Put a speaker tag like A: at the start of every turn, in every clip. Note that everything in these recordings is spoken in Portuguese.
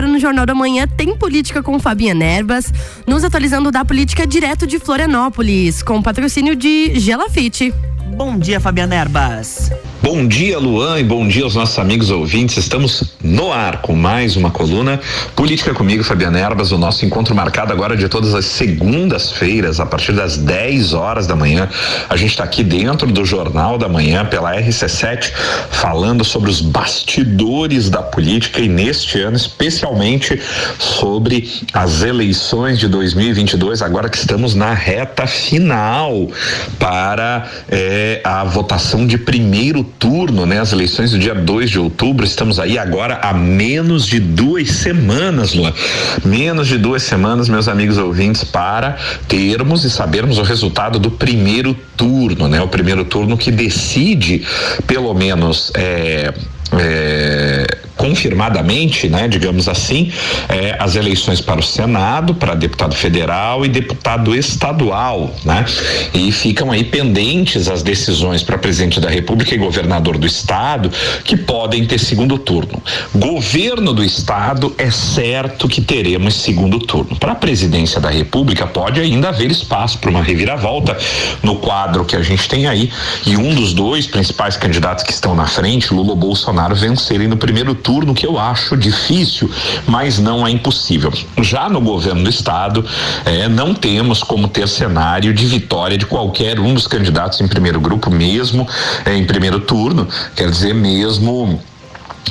A: agora no Jornal da Manhã tem política com Fabiana Erbas, nos atualizando da política direto de Florianópolis, com patrocínio de Gelafite.
B: Bom dia, Fabiana Erbas.
C: Bom dia, Luan, e bom dia aos nossos amigos ouvintes. Estamos no ar com mais uma coluna Política comigo, Fabiana Erbas, o nosso encontro marcado agora de todas as segundas-feiras, a partir das 10 horas da manhã. A gente está aqui dentro do Jornal da Manhã, pela RC7, falando sobre os bastidores da política e neste ano, especialmente sobre as eleições de 2022, agora que estamos na reta final para eh, a votação de primeiro turno, né? As eleições do dia 2 de outubro, estamos aí agora a menos de duas semanas, Luan. Menos de duas semanas, meus amigos ouvintes, para termos e sabermos o resultado do primeiro turno, né? O primeiro turno que decide, pelo menos, é, é, confirmadamente, né, digamos assim, é, as eleições para o Senado, para deputado federal e deputado estadual, né? E ficam aí pendentes as decisões para presidente da República e governador do estado que podem ter segundo turno. Governo do estado é certo que teremos segundo turno. Para a presidência da República pode ainda haver espaço para uma reviravolta no quadro que a gente tem aí e um dos dois principais candidatos que estão na frente, Lula Bolsonaro, vencerem no primeiro turno turno que eu acho difícil, mas não é impossível. Já no governo do estado, é, não temos como ter cenário de vitória de qualquer um dos candidatos em primeiro grupo, mesmo é, em primeiro turno, quer dizer, mesmo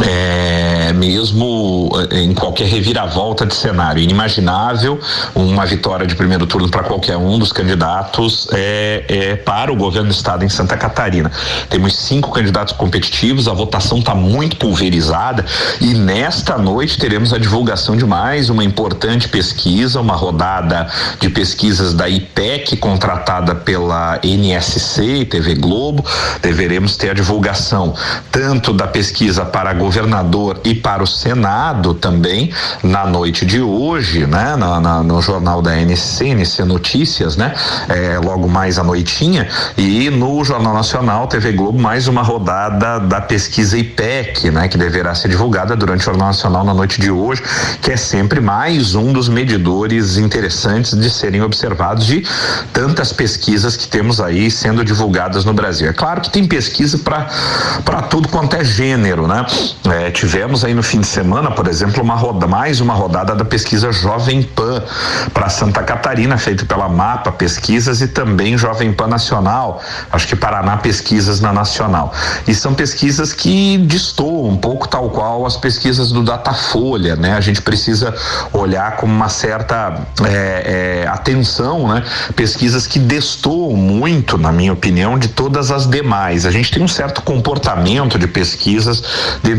C: é, mesmo é, em qualquer reviravolta de cenário inimaginável uma vitória de primeiro turno para qualquer um dos candidatos é, é, para o governo do estado em Santa Catarina. Temos cinco candidatos competitivos a votação está muito pulverizada e nesta noite teremos a divulgação de mais uma importante pesquisa uma rodada de pesquisas da IPEC contratada pela NSC e TV Globo. Deveremos ter a divulgação tanto da pesquisa para governador e para o Senado também na noite de hoje, né? Na, na, no jornal da NC, NC Notícias, né? É, logo mais à noitinha e no Jornal Nacional, TV Globo, mais uma rodada da pesquisa IPEC, né? Que deverá ser divulgada durante o Jornal Nacional na noite de hoje, que é sempre mais um dos medidores interessantes de serem observados de tantas pesquisas que temos aí sendo divulgadas no Brasil. É claro que tem pesquisa para para tudo quanto é gênero, né? É, tivemos aí no fim de semana, por exemplo, uma roda, mais uma rodada da pesquisa Jovem Pan para Santa Catarina, feita pela Mapa Pesquisas e também Jovem Pan Nacional, acho que Paraná Pesquisas na Nacional. E são pesquisas que destoam um pouco tal qual as pesquisas do Datafolha, né? A gente precisa olhar com uma certa é, é, atenção, né? Pesquisas que destoam muito, na minha opinião, de todas as demais. A gente tem um certo comportamento de pesquisas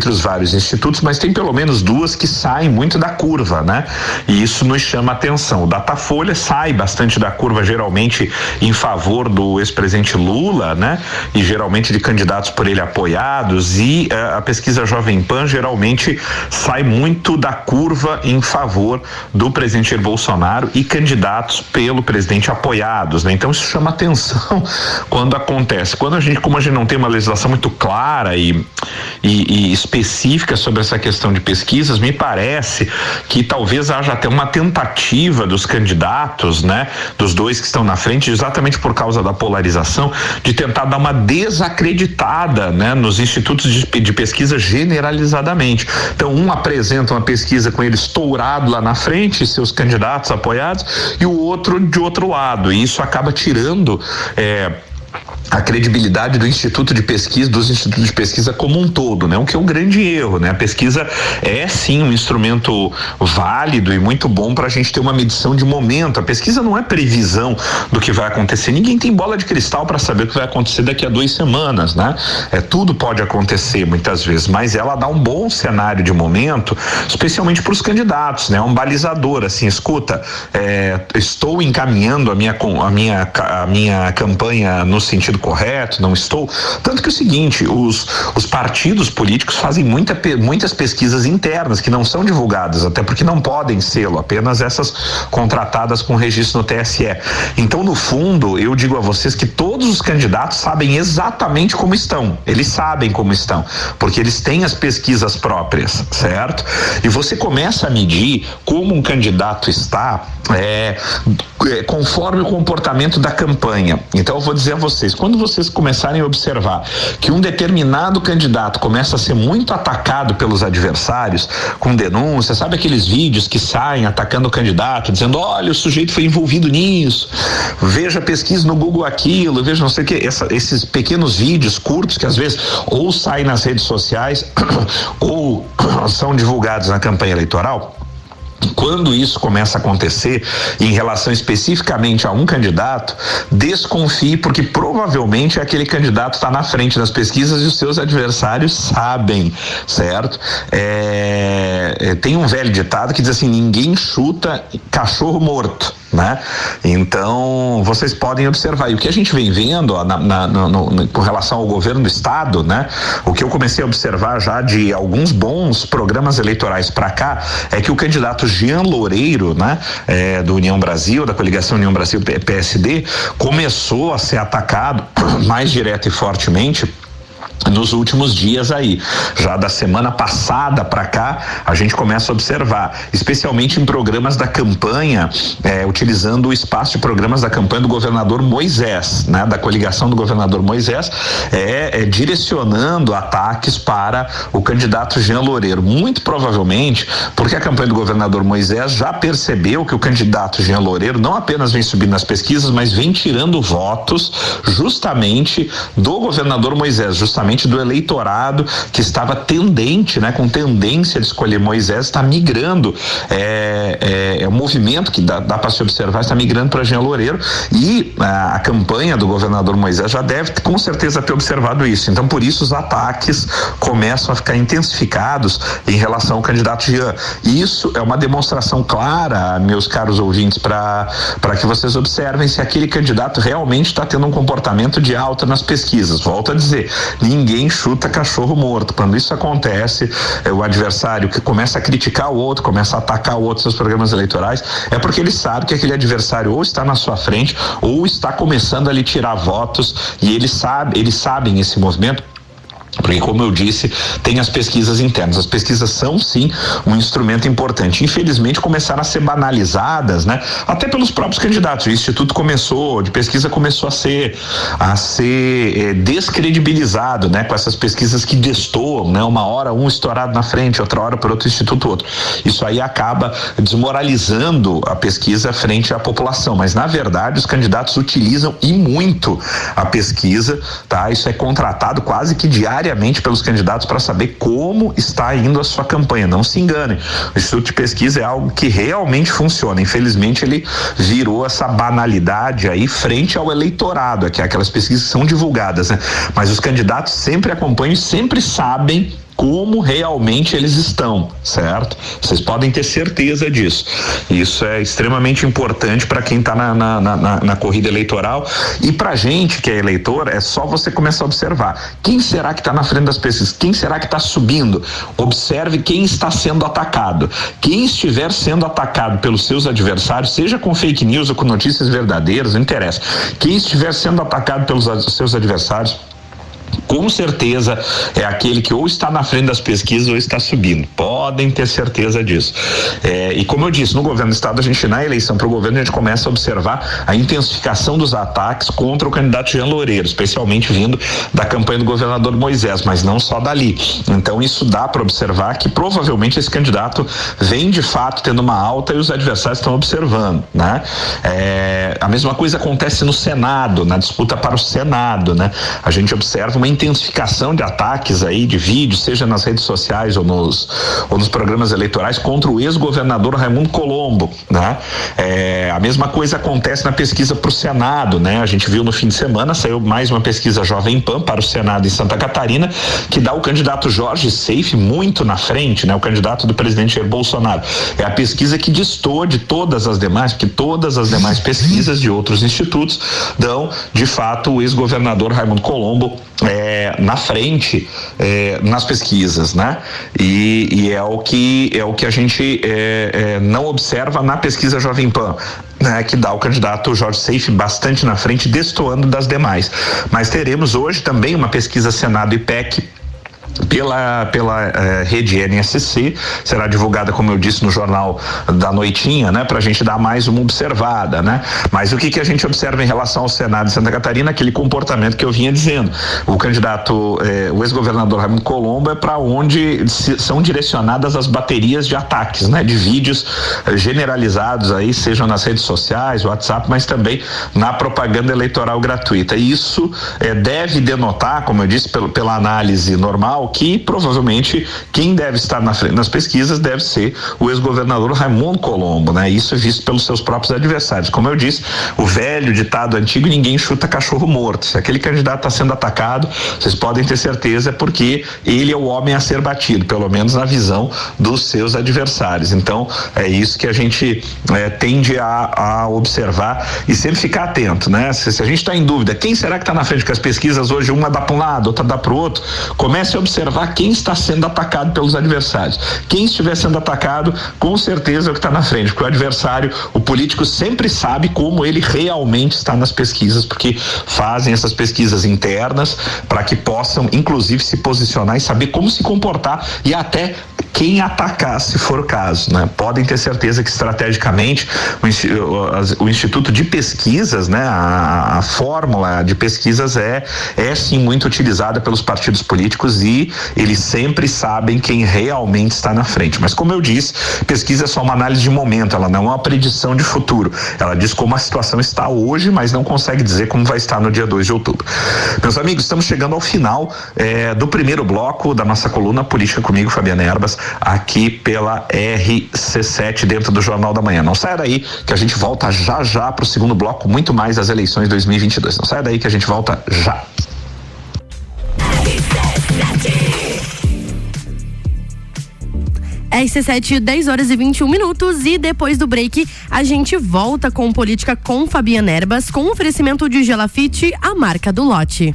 C: dentre os vários institutos, mas tem pelo menos duas que saem muito da curva, né? E isso nos chama atenção. O Datafolha sai bastante da curva, geralmente em favor do ex-presidente Lula, né? E geralmente de candidatos por ele apoiados, e uh, a pesquisa Jovem Pan geralmente sai muito da curva em favor do presidente Bolsonaro e candidatos pelo presidente apoiados, né? Então isso chama atenção quando acontece. Quando a gente, como a gente não tem uma legislação muito clara e, e, e específica sobre essa questão de pesquisas, me parece que talvez haja até uma tentativa dos candidatos, né, dos dois que estão na frente, exatamente por causa da polarização, de tentar dar uma desacreditada, né, nos institutos de, de pesquisa generalizadamente. Então, um apresenta uma pesquisa com ele estourado lá na frente, seus candidatos apoiados, e o outro de outro lado. E isso acaba tirando é, a credibilidade do Instituto de Pesquisa, dos institutos de pesquisa como um todo, né? O que é um grande erro, né? A pesquisa é sim um instrumento válido e muito bom para a gente ter uma medição de momento. A pesquisa não é previsão do que vai acontecer. Ninguém tem bola de cristal para saber o que vai acontecer daqui a duas semanas, né? É tudo pode acontecer muitas vezes, mas ela dá um bom cenário de momento, especialmente para os candidatos, né? Um balizador, assim, escuta, é, estou encaminhando a minha a minha a minha campanha no sentido correto, não estou. Tanto que é o seguinte, os, os partidos políticos fazem muita, muitas pesquisas internas que não são divulgadas, até porque não podem sê-lo, apenas essas contratadas com registro no TSE. Então, no fundo, eu digo a vocês que todo todos os candidatos sabem exatamente como estão. Eles sabem como estão, porque eles têm as pesquisas próprias, certo? E você começa a medir como um candidato está é, é, conforme o comportamento da campanha. Então eu vou dizer a vocês, quando vocês começarem a observar que um determinado candidato começa a ser muito atacado pelos adversários com denúncias, sabe aqueles vídeos que saem atacando o candidato, dizendo, olha, o sujeito foi envolvido nisso, veja pesquisa no Google aquilo, veja não sei o que, essa, esses pequenos vídeos curtos que às vezes ou saem nas redes sociais ou são divulgados na campanha eleitoral quando isso começa a acontecer em relação especificamente a um candidato, desconfie, porque provavelmente aquele candidato está na frente das pesquisas e os seus adversários sabem, certo? É, é, tem um velho ditado que diz assim: ninguém chuta cachorro morto né? Então vocês podem observar e o que a gente vem vendo ó, na, na, no, no, com relação ao governo do estado, né? O que eu comecei a observar já de alguns bons programas eleitorais para cá é que o candidato Jean Loureiro, né? É, do União Brasil, da coligação União Brasil PSD, começou a ser atacado mais direto e fortemente nos últimos dias aí. Já da semana passada para cá, a gente começa a observar, especialmente em programas da campanha, é, utilizando o espaço de programas da campanha do governador Moisés, né, da coligação do governador Moisés, é, é direcionando ataques para o candidato Jean Loureiro. Muito provavelmente porque a campanha do governador Moisés já percebeu que o candidato Jean Loureiro não apenas vem subindo nas pesquisas, mas vem tirando votos justamente do governador Moisés, justamente do eleitorado que estava tendente, né, com tendência de escolher Moisés, está migrando. É, é, é, um movimento que dá, dá para se observar, está migrando para Jean Loureiro e a, a, campanha do governador Moisés já deve com certeza ter observado isso. Então, por isso, os ataques começam a ficar intensificados em relação ao candidato Jean. Isso é uma demonstração clara, meus caros ouvintes, para que vocês observem se aquele candidato realmente está tendo um comportamento de alta nas pesquisas. Volto a dizer, ninguém ninguém chuta cachorro morto. Quando isso acontece, é o adversário que começa a criticar o outro, começa a atacar o outro nos programas eleitorais, é porque ele sabe que aquele adversário ou está na sua frente ou está começando a lhe tirar votos e ele sabe, eles sabem esse movimento porque, como eu disse, tem as pesquisas internas. As pesquisas são, sim, um instrumento importante. Infelizmente, começaram a ser banalizadas, né? Até pelos próprios candidatos. O Instituto começou, de pesquisa começou a ser, a ser é, descredibilizado, né? Com essas pesquisas que destoam, né? Uma hora um estourado na frente, outra hora por outro instituto outro. Isso aí acaba desmoralizando a pesquisa frente à população. Mas, na verdade, os candidatos utilizam e muito a pesquisa, tá? Isso é contratado quase que diariamente diariamente pelos candidatos para saber como está indo a sua campanha. Não se engane. O Instituto de Pesquisa é algo que realmente funciona. Infelizmente, ele virou essa banalidade aí frente ao eleitorado, que é aquelas pesquisas que são divulgadas, né? Mas os candidatos sempre acompanham e sempre sabem como realmente eles estão, certo? Vocês podem ter certeza disso. Isso é extremamente importante para quem está na, na, na, na, corrida eleitoral e para gente que é eleitor é só você começar a observar quem será que está na frente das pesquisas, quem será que está subindo. Observe quem está sendo atacado. Quem estiver sendo atacado pelos seus adversários, seja com fake news ou com notícias verdadeiras, não interessa. Quem estiver sendo atacado pelos seus adversários com certeza é aquele que ou está na frente das pesquisas ou está subindo. Podem ter certeza disso. É, e como eu disse, no governo do estado, a gente, na eleição para o governo, a gente começa a observar a intensificação dos ataques contra o candidato Jean Loureiro, especialmente vindo da campanha do governador Moisés, mas não só dali. Então, isso dá para observar que provavelmente esse candidato vem de fato tendo uma alta e os adversários estão observando. Né? É, a mesma coisa acontece no Senado, na disputa para o Senado. Né? A gente observa uma intensificação de ataques aí, de vídeos, seja nas redes sociais ou nos, ou nos programas eleitorais, contra o ex-governador Raimundo Colombo, né? É, a mesma coisa acontece na pesquisa para o Senado, né? A gente viu no fim de semana, saiu mais uma pesquisa Jovem Pan para o Senado em Santa Catarina, que dá o candidato Jorge Seife muito na frente, né? O candidato do presidente Jair Bolsonaro. É a pesquisa que destoa de todas as demais, porque todas as demais pesquisas de outros institutos dão, de fato, o ex-governador Raimundo Colombo é, na frente é, nas pesquisas, né? E, e, é o que é o que a gente é, é, não observa na pesquisa Jovem Pan. Né, que dá o candidato Jorge Seife bastante na frente, destoando das demais. Mas teremos hoje também uma pesquisa Senado e PEC pela, pela eh, rede NSC, será divulgada, como eu disse, no jornal da noitinha, né? Para a gente dar mais uma observada, né? Mas o que, que a gente observa em relação ao Senado de Santa Catarina? Aquele comportamento que eu vinha dizendo. O candidato, eh, o ex-governador Raimundo Colombo é para onde se, são direcionadas as baterias de ataques, né? De vídeos eh, generalizados aí, sejam nas redes sociais, WhatsApp, mas também na propaganda eleitoral gratuita. E isso deve denotar, como eu disse, pelo, pela análise normal, que provavelmente quem deve estar na frente nas pesquisas deve ser o ex-governador Raimundo Colombo, né? Isso é visto pelos seus próprios adversários. Como eu disse, o velho ditado antigo, ninguém chuta cachorro morto. Se aquele candidato está sendo atacado, vocês podem ter certeza é porque ele é o homem a ser batido, pelo menos na visão dos seus adversários. Então, é isso que a gente é, tende a, a, observar e sempre ficar atento, né? Se, se a gente está em dúvida, quem será que está na frente? Porque as pesquisas hoje, uma dá para um lado, outra dá para o outro. Comece a observar observar quem está sendo atacado pelos adversários. Quem estiver sendo atacado, com certeza é o que está na frente, porque o adversário, o político sempre sabe como ele realmente está nas pesquisas, porque fazem essas pesquisas internas para que possam, inclusive, se posicionar e saber como se comportar e até quem atacar, se for o caso. Né? Podem ter certeza que estrategicamente o, Instituto de Pesquisas, né, a, a, fórmula de pesquisas é, é sim muito utilizada pelos partidos políticos e eles sempre sabem quem realmente está na frente. Mas como eu disse, pesquisa é só uma análise de momento, ela não é uma predição de futuro. Ela diz como a situação está hoje, mas não consegue dizer como vai estar no dia 2 de outubro. Meus amigos, estamos chegando ao final eh, do primeiro bloco da nossa coluna Política comigo, Fabiana Erbas aqui pela RC7 dentro do Jornal da Manhã. Não saia daí que a gente volta já já para o segundo bloco, muito mais das eleições 2022. Não saia daí que a gente volta já.
A: RC7, 10 horas e 21 minutos. E depois do break, a gente volta com política com Fabiana Erbas, com oferecimento de Gelafite, a marca do lote.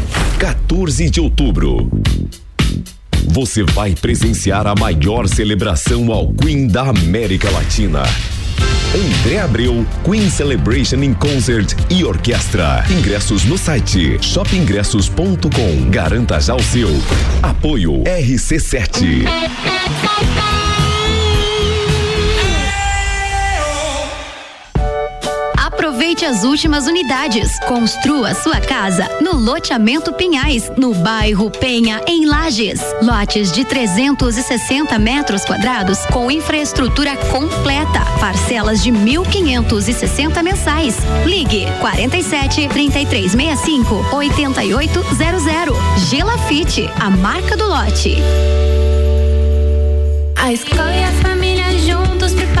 D: 14 de outubro. Você vai presenciar a maior celebração ao Queen da América Latina. André Abreu, Queen Celebration in Concert e Orquestra. Ingressos no site shopingressos.com. Garanta já o seu. Apoio RC7.
E: Aproveite as últimas unidades. Construa sua casa no loteamento Pinhais, no bairro Penha, em Lages. Lotes de 360 metros quadrados com infraestrutura completa. Parcelas de 1.560 mensais. Ligue 47 3365 8800. Gelafite, a marca do lote.
F: A escola e a família juntos preparam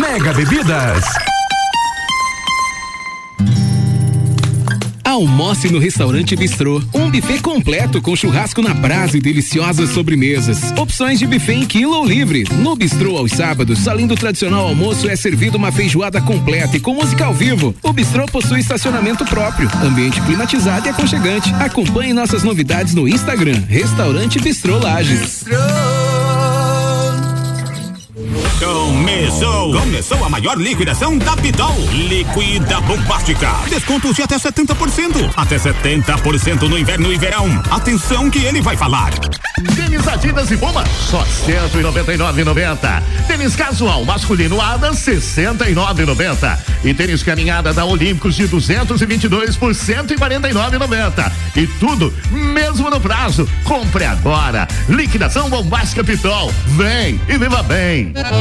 G: Mega Bebidas.
H: Almoce no restaurante Bistrô. Um buffet completo com churrasco na brasa e deliciosas sobremesas. Opções de buffet em quilo ou livre. No Bistrô aos sábados, além do tradicional almoço, é servido uma feijoada completa e com música ao vivo. O Bistrô possui estacionamento próprio, ambiente climatizado e aconchegante. Acompanhe nossas novidades no Instagram. Restaurante Bistrô Lages. Bistrô.
I: Começou! Começou a maior liquidação da Pitol. Liquida bombástica. Descontos de até 70%. Até 70% no inverno e verão. Atenção que ele vai falar.
J: Tênis Adidas e Puma, só 199,90. Tênis casual masculino Ada, 69,90. E tênis caminhada da Olímpicos de 222 por 149,90. E tudo mesmo no prazo. Compre agora. Liquidação bombástica Pitol. Vem e viva bem.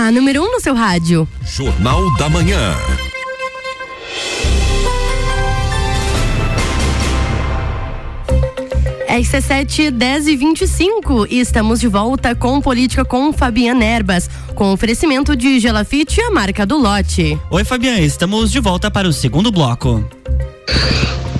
A: A número 1 um no seu rádio.
D: Jornal da Manhã.
A: RC7 10 e 25 e estamos de volta com Política com Fabiana Erbas, com oferecimento de Gelafite, a marca do lote.
B: Oi, Fabiana, estamos de volta para o segundo bloco.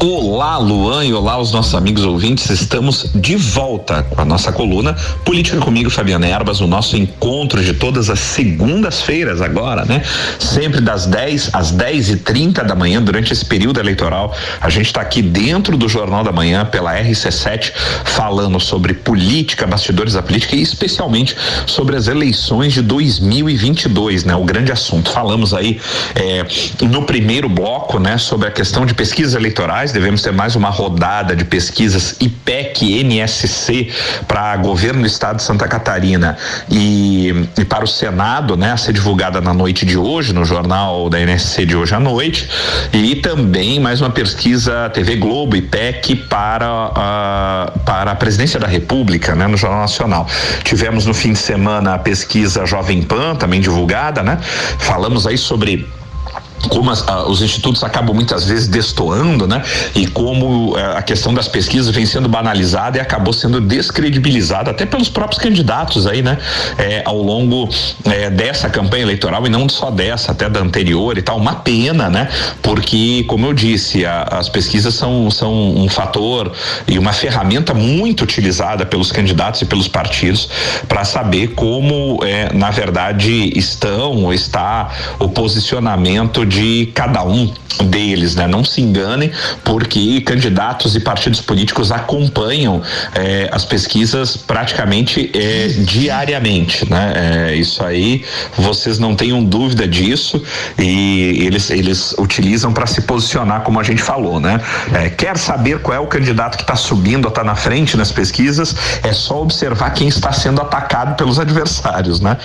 C: Olá, Luan, e olá os nossos amigos ouvintes. Estamos de volta com a nossa coluna Política comigo, Fabiana Erbas, o nosso encontro de todas as segundas-feiras agora, né? Sempre das 10 às 10 e 30 da manhã, durante esse período eleitoral. A gente está aqui dentro do Jornal da Manhã, pela RC7, falando sobre política, bastidores da política e especialmente sobre as eleições de 2022, né? O grande assunto. Falamos aí eh, no primeiro bloco, né, sobre a questão de pesquisas eleitorais devemos ter mais uma rodada de pesquisas IPEC NSC para governo do estado de Santa Catarina e, e, para o Senado, né, a ser divulgada na noite de hoje, no jornal da NSC de hoje à noite, e também mais uma pesquisa TV Globo IPEC para, para a presidência da República, né, no Jornal Nacional. Tivemos no fim de semana a pesquisa Jovem Pan, também divulgada, né? Falamos aí sobre como as, a, os institutos acabam muitas vezes destoando, né? E como é, a questão das pesquisas vem sendo banalizada e acabou sendo descredibilizada até pelos próprios candidatos aí, né? É, ao longo é, dessa campanha eleitoral e não só dessa, até da anterior e tal. Uma pena, né? Porque, como eu disse, a, as pesquisas são, são um fator e uma ferramenta muito utilizada pelos candidatos e pelos partidos para saber como, é, na verdade, estão ou está o posicionamento de cada um deles, né? Não se enganem, porque candidatos e partidos políticos acompanham eh, as pesquisas praticamente eh, diariamente, né? Eh, isso aí, vocês não tenham dúvida disso e eles eles utilizam para se posicionar, como a gente falou, né? quer saber qual é o candidato que está subindo está na frente nas pesquisas? É só observar quem está sendo atacado pelos adversários, né?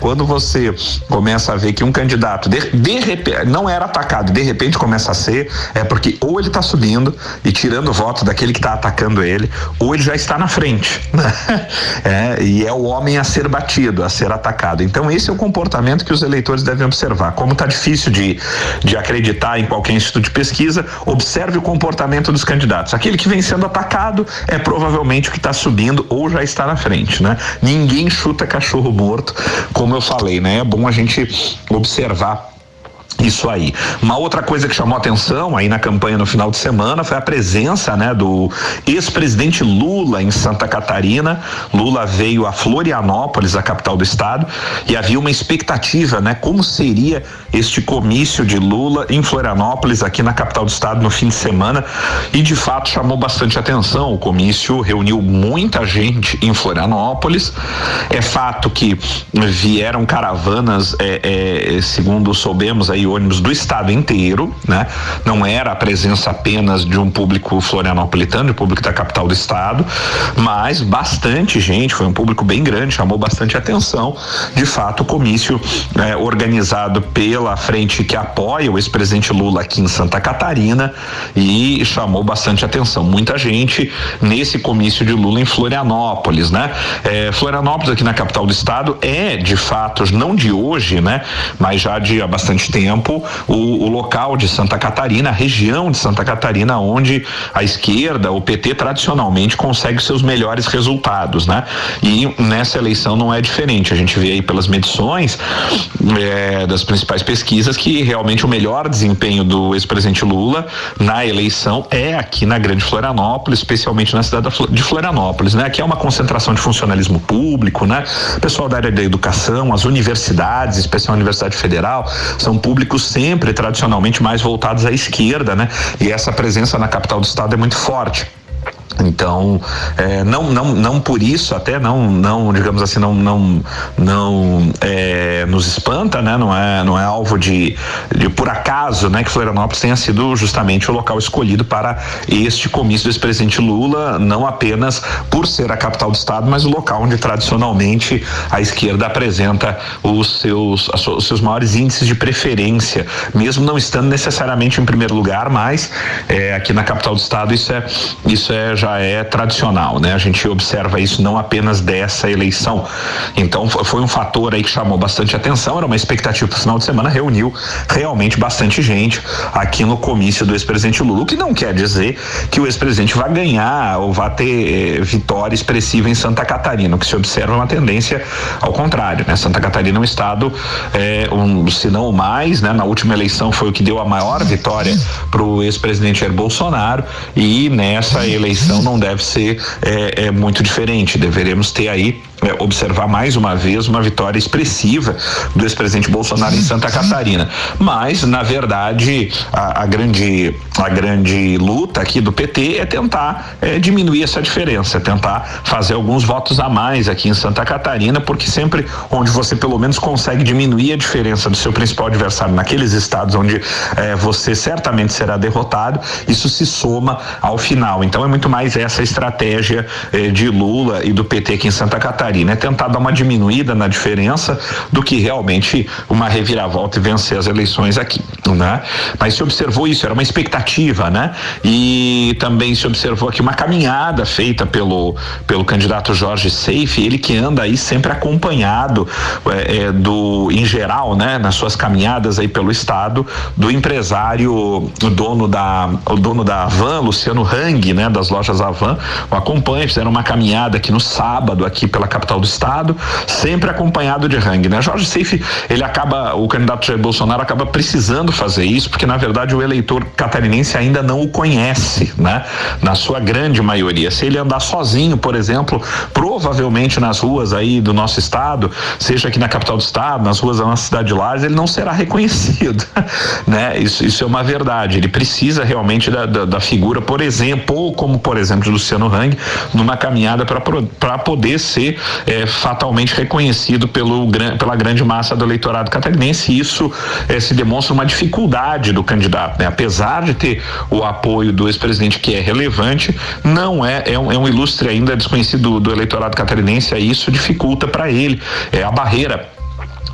C: quando você começa a ver que um candidato de, de repente não era atacado, de repente começa a ser, é porque ou ele está subindo e tirando o voto daquele que está atacando ele, ou ele já está na frente, né? É, e é o homem a ser batido, a ser atacado. Então esse é o comportamento que os eleitores devem observar. Como está difícil de, de acreditar em qualquer instituto de pesquisa, observe o comportamento dos candidatos. Aquele que vem sendo atacado é provavelmente o que está subindo ou já está na frente, né? Ninguém chuta cachorro morto, como eu falei, né? É bom a gente observar isso aí. Uma outra coisa que chamou atenção aí na campanha no final de semana foi a presença, né, do ex-presidente Lula em Santa Catarina. Lula veio a Florianópolis, a capital do estado, e havia uma expectativa, né, como seria este comício de Lula em Florianópolis, aqui na capital do estado no fim de semana, e de fato chamou bastante atenção. O comício reuniu muita gente em Florianópolis. É fato que vieram caravanas, é, é, segundo soubemos aí ônibus do estado inteiro, né? Não era a presença apenas de um público florianopolitano, de um público da capital do estado, mas bastante gente, foi um público bem grande, chamou bastante atenção. De fato, o comício é, organizado pela frente que apoia o ex-presidente Lula aqui em Santa Catarina e chamou bastante atenção. Muita gente nesse comício de Lula em Florianópolis, né? É, Florianópolis aqui na capital do estado é de fato não de hoje, né? Mas já de há bastante tempo tempo o, o, local de Santa Catarina, a região de Santa Catarina, onde a esquerda, o PT tradicionalmente consegue seus melhores resultados, né? E nessa eleição não é diferente. A gente vê aí pelas medições é, das principais pesquisas que realmente o melhor desempenho do ex-presidente Lula na eleição é aqui na Grande Florianópolis, especialmente na cidade de Florianópolis, né? Que é uma concentração de funcionalismo público, né? Pessoal da área da educação, as universidades, especialmente a Universidade Federal, são públicos públicos sempre tradicionalmente mais voltados à esquerda, né? E essa presença na capital do estado é muito forte. Então, é, não, não, não por isso, até não, não digamos assim, não, não, não é, nos espanta, né? Não é, não é alvo de, de por acaso, né? Que Florianópolis tenha sido justamente o local escolhido para este comício do ex-presidente Lula, não apenas por ser a capital do estado, mas o local onde tradicionalmente a esquerda apresenta os seus, os seus maiores índices de preferência, mesmo não estando necessariamente em primeiro lugar, mas é, aqui na capital do estado isso é, isso é já já é tradicional, né? A gente observa isso não apenas dessa eleição. Então foi um fator aí que chamou bastante atenção, era uma expectativa para o final de semana, reuniu realmente bastante gente aqui no comício do ex-presidente Lula, o que não quer dizer que o ex-presidente vai ganhar ou vai ter eh, vitória expressiva em Santa Catarina. O que se observa é uma tendência ao contrário, né? Santa Catarina é um estado, eh, um, se não mais, né? Na última eleição foi o que deu a maior vitória para o ex-presidente Jair Bolsonaro e nessa eleição não deve ser é, é muito diferente. Deveremos ter aí é, observar mais uma vez uma vitória expressiva do ex-presidente Bolsonaro em Santa Catarina. Mas, na verdade, a, a, grande, a grande luta aqui do PT é tentar é, diminuir essa diferença, é tentar fazer alguns votos a mais aqui em Santa Catarina, porque sempre onde você pelo menos consegue diminuir a diferença do seu principal adversário naqueles estados onde é, você certamente será derrotado, isso se soma ao final. Então é muito mais essa estratégia é, de Lula e do PT aqui em Santa Catarina Catarina é tentar dar uma diminuída na diferença do que realmente uma reviravolta e vencer as eleições aqui, né? Mas se observou isso, era uma expectativa, né? E também se observou aqui uma caminhada feita pelo pelo candidato Jorge Seife, ele que anda aí sempre acompanhado é, é, do, em geral, né? Nas suas caminhadas aí pelo estado, do empresário, o dono da, o dono da Avan, Luciano Hang, né? Das lojas Avan, o acompanha, fizeram uma caminhada aqui no sábado aqui pela capital do estado, sempre acompanhado de Hang, né? Jorge Seife, ele acaba, o candidato Jair Bolsonaro acaba precisando fazer isso, porque na verdade o eleitor catarinense ainda não o conhece, né? Na sua grande maioria. Se ele andar sozinho, por exemplo, provavelmente nas ruas aí do nosso estado, seja aqui na capital do estado, nas ruas da nossa cidade de Lages, ele não será reconhecido, né? Isso, isso é uma verdade. Ele precisa realmente da, da, da figura, por exemplo, ou como por exemplo de Luciano Hang, numa caminhada para poder ser é, fatalmente reconhecido pelo, pela grande massa do eleitorado catarinense. E isso é, se demonstra uma dificuldade do candidato, né? Apesar de ter o apoio do ex-presidente que é relevante, não é, é um, é um ilustre ainda desconhecido do, do eleitorado catarinense, isso dificulta para ele é a barreira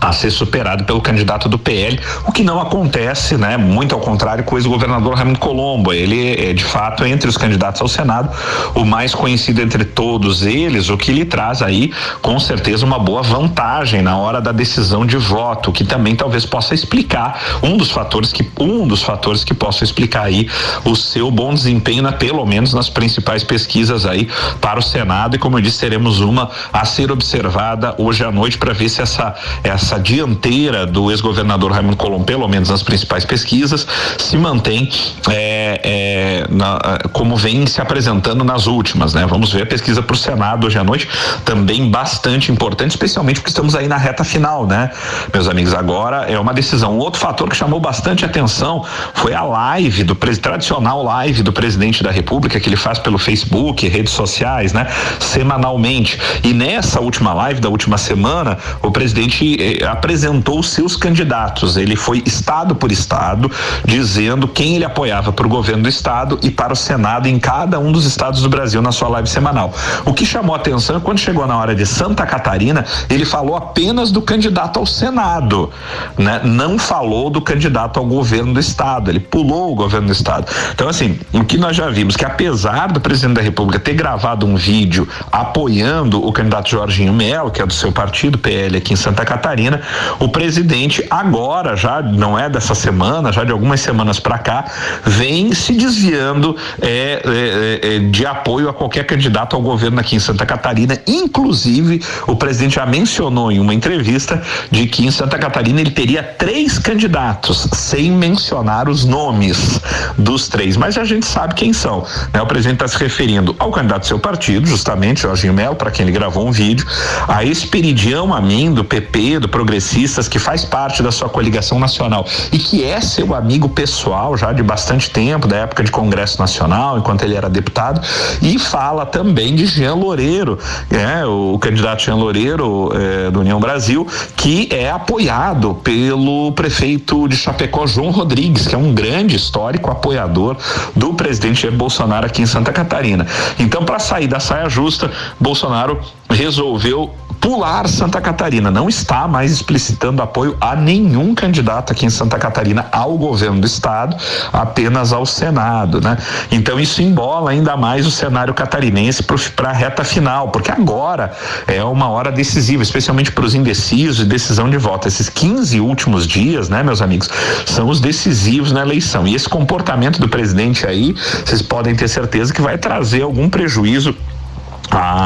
C: a ser superado pelo candidato do PL, o que não acontece, né? Muito ao contrário com o ex-governador Raimundo Colombo. Ele é, de fato, entre os candidatos ao Senado, o mais conhecido entre todos eles, o que lhe traz aí, com certeza, uma boa vantagem na hora da decisão de voto, que também talvez possa explicar um dos fatores que um dos fatores que possa explicar aí o seu bom desempenho, na, pelo menos nas principais pesquisas aí para o Senado. E como eu disse, teremos uma a ser observada hoje à noite para ver se essa essa essa dianteira do ex-governador Raimundo Colombo, pelo menos nas principais pesquisas, se mantém é, é, na, como vem se apresentando nas últimas, né? Vamos ver a pesquisa para o Senado hoje à noite, também bastante importante, especialmente porque estamos aí na reta final, né? Meus amigos, agora é uma decisão. Outro fator que chamou bastante atenção foi a live do tradicional live do presidente da República que ele faz pelo Facebook, redes sociais, né? Semanalmente. E nessa última live da última semana, o presidente eh, apresentou seus candidatos. Ele foi estado por estado, dizendo quem ele apoiava para o governo do estado e para o Senado em cada um dos estados do Brasil na sua live semanal. O que chamou atenção é quando chegou na hora de Santa Catarina, ele falou apenas do candidato ao Senado, né? Não falou do candidato ao governo do estado. Ele pulou o governo do estado. Então assim, o que nós já vimos que apesar do presidente da República ter gravado um vídeo apoiando o candidato Jorginho Melo, que é do seu partido PL aqui em Santa Catarina, o presidente agora já não é dessa semana, já de algumas semanas para cá, vem se desviando é, é, é, de apoio a qualquer candidato ao governo aqui em Santa Catarina. Inclusive, o presidente já mencionou em uma entrevista de que em Santa Catarina ele teria três candidatos, sem mencionar os nomes dos três. Mas a gente sabe quem são. Né? O presidente está se referindo ao candidato do seu partido, justamente, Jorginho Melo, para quem ele gravou um vídeo, a Esperidião Amin, do PP, do Progressistas, que faz parte da sua coligação nacional e que é seu amigo pessoal já de bastante tempo, da época de Congresso Nacional, enquanto ele era deputado, e fala também de Jean Loureiro, é, o candidato Jean Loureiro é, do União Brasil, que é apoiado pelo prefeito de Chapecó, João Rodrigues, que é um grande histórico apoiador do presidente Jair Bolsonaro aqui em Santa Catarina. Então, para sair da saia justa, Bolsonaro resolveu pular Santa Catarina, não está mais explicitando apoio a nenhum candidato aqui em Santa Catarina ao governo do estado, apenas ao Senado, né? Então isso embola ainda mais o cenário catarinense para a reta final, porque agora é uma hora decisiva, especialmente para os indecisos e decisão de voto. Esses 15 últimos dias, né, meus amigos, são os decisivos na eleição. E esse comportamento do presidente aí, vocês podem ter certeza que vai trazer algum prejuízo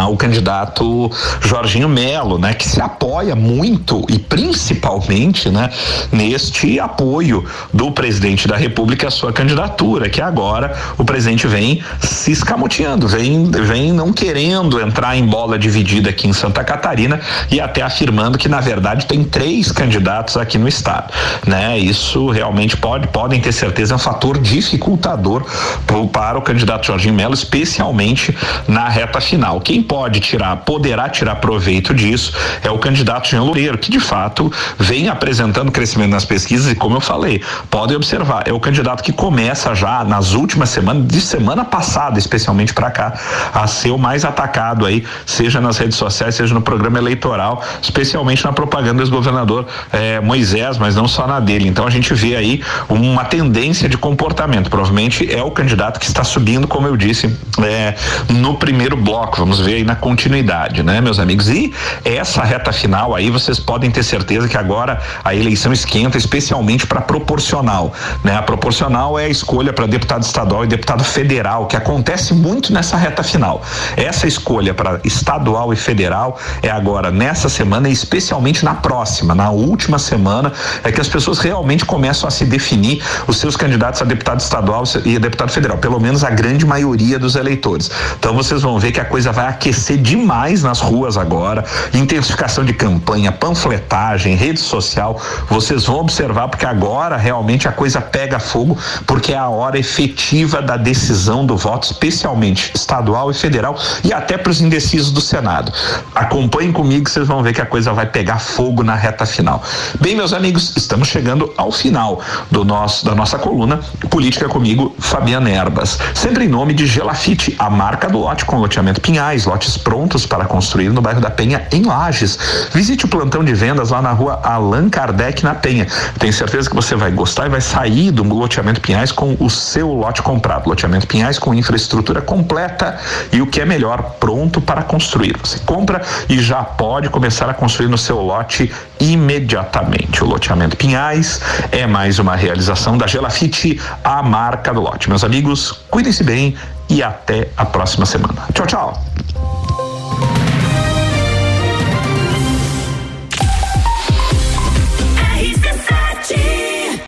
C: o candidato Jorginho Melo, né, que se apoia muito e principalmente, né, neste apoio do presidente da República à sua candidatura, que agora o presidente vem se escamoteando, vem, vem não querendo entrar em bola dividida aqui em Santa Catarina e até afirmando que na verdade tem três candidatos aqui no estado, né? Isso realmente pode podem ter certeza é um fator dificultador pro, para o candidato Jorginho Melo, especialmente na reta final. Quem pode tirar, poderá tirar proveito disso é o candidato Jean Loureiro, que de fato vem apresentando crescimento nas pesquisas e como eu falei, podem observar, é o candidato que começa já nas últimas semanas, de semana passada especialmente para cá, a ser o mais atacado aí, seja nas redes sociais, seja no programa eleitoral, especialmente na propaganda do ex-governador eh, Moisés, mas não só na dele. Então a gente vê aí uma tendência de comportamento. Provavelmente é o candidato que está subindo, como eu disse, eh, no primeiro bloco vamos ver aí na continuidade, né, meus amigos? E essa reta final aí, vocês podem ter certeza que agora a eleição esquenta, especialmente para proporcional, né? A proporcional é a escolha para deputado estadual e deputado federal, que acontece muito nessa reta final. Essa escolha para estadual e federal é agora nessa semana e especialmente na próxima, na última semana, é que as pessoas realmente começam a se definir os seus candidatos a deputado estadual e a deputado federal, pelo menos a grande maioria dos eleitores. Então vocês vão ver que a coisa vai aquecer demais nas ruas agora, intensificação de campanha, panfletagem, rede social, vocês vão observar porque agora realmente a coisa pega fogo, porque é a hora efetiva da decisão do voto, especialmente estadual e federal e até para os indecisos do Senado. Acompanhem comigo, vocês vão ver que a coisa vai pegar fogo na reta final. Bem, meus amigos, estamos chegando ao final do nosso da nossa coluna Política comigo, Fabiana Erbas. Sempre em nome de Gelafite, a marca do lote com loteamento Pinhal lotes prontos para construir no bairro da Penha, em Lages. Visite o plantão de vendas lá na rua Allan Kardec, na Penha. Tenho certeza que você vai gostar e vai sair do loteamento Pinhais com o seu lote comprado. Loteamento Pinhais com infraestrutura completa e o que é melhor, pronto para construir. Você compra e já pode começar a construir no seu lote imediatamente. O loteamento Pinhais é mais uma realização da Gelafite, a marca do lote. Meus amigos, cuidem-se bem e até a próxima semana. Tchau, tchau.